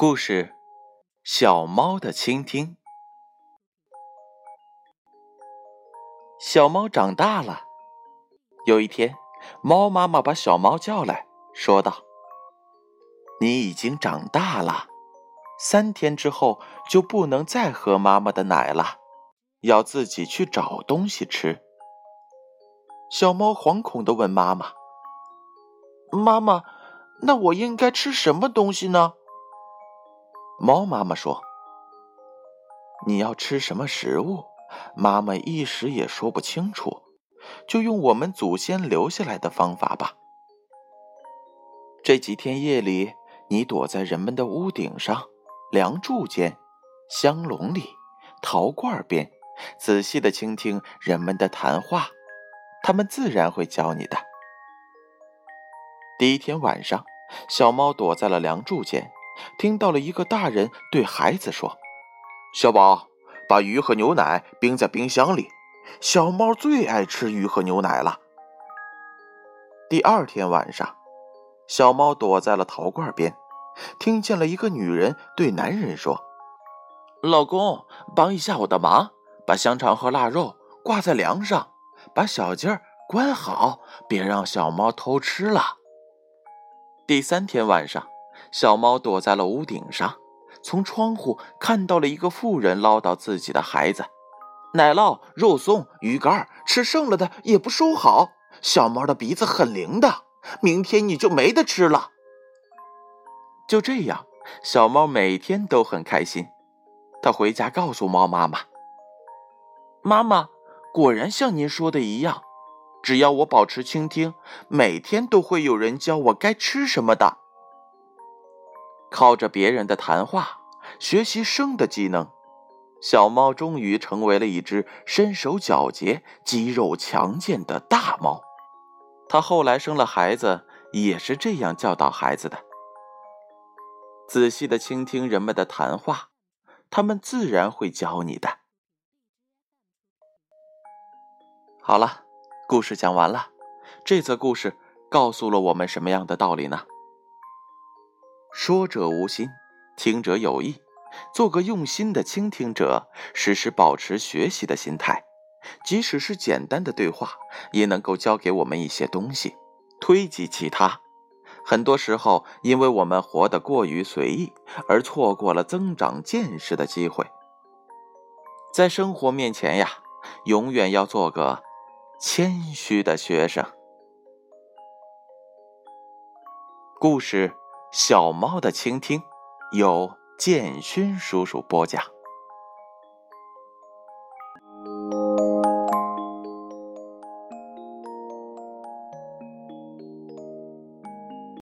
故事：小猫的倾听。小猫长大了。有一天，猫妈妈把小猫叫来说道：“你已经长大了，三天之后就不能再喝妈妈的奶了，要自己去找东西吃。”小猫惶恐的问妈妈：“妈妈，那我应该吃什么东西呢？”猫妈妈说：“你要吃什么食物？妈妈一时也说不清楚，就用我们祖先留下来的方法吧。这几天夜里，你躲在人们的屋顶上、梁柱间、香笼里、陶罐边，仔细的倾听人们的谈话，他们自然会教你的。”第一天晚上，小猫躲在了梁柱间。听到了一个大人对孩子说：“小宝，把鱼和牛奶冰在冰箱里，小猫最爱吃鱼和牛奶了。”第二天晚上，小猫躲在了陶罐边，听见了一个女人对男人说：“老公，帮一下我的忙，把香肠和腊肉挂在梁上，把小鸡儿关好，别让小猫偷吃了。”第三天晚上。小猫躲在了屋顶上，从窗户看到了一个妇人唠叨自己的孩子：“奶酪、肉松、鱼干，吃剩了的也不收好。小猫的鼻子很灵的，明天你就没得吃了。”就这样，小猫每天都很开心。它回家告诉猫妈妈：“妈妈，果然像您说的一样，只要我保持倾听，每天都会有人教我该吃什么的。”靠着别人的谈话学习生的技能，小猫终于成为了一只身手矫捷、肌肉强健的大猫。它后来生了孩子，也是这样教导孩子的：仔细的倾听人们的谈话，他们自然会教你的。好了，故事讲完了。这则故事告诉了我们什么样的道理呢？说者无心，听者有意。做个用心的倾听者，时时保持学习的心态，即使是简单的对话，也能够教给我们一些东西，推及其他。很多时候，因为我们活得过于随意，而错过了增长见识的机会。在生活面前呀，永远要做个谦虚的学生。故事。小猫的倾听，由建勋叔叔播讲。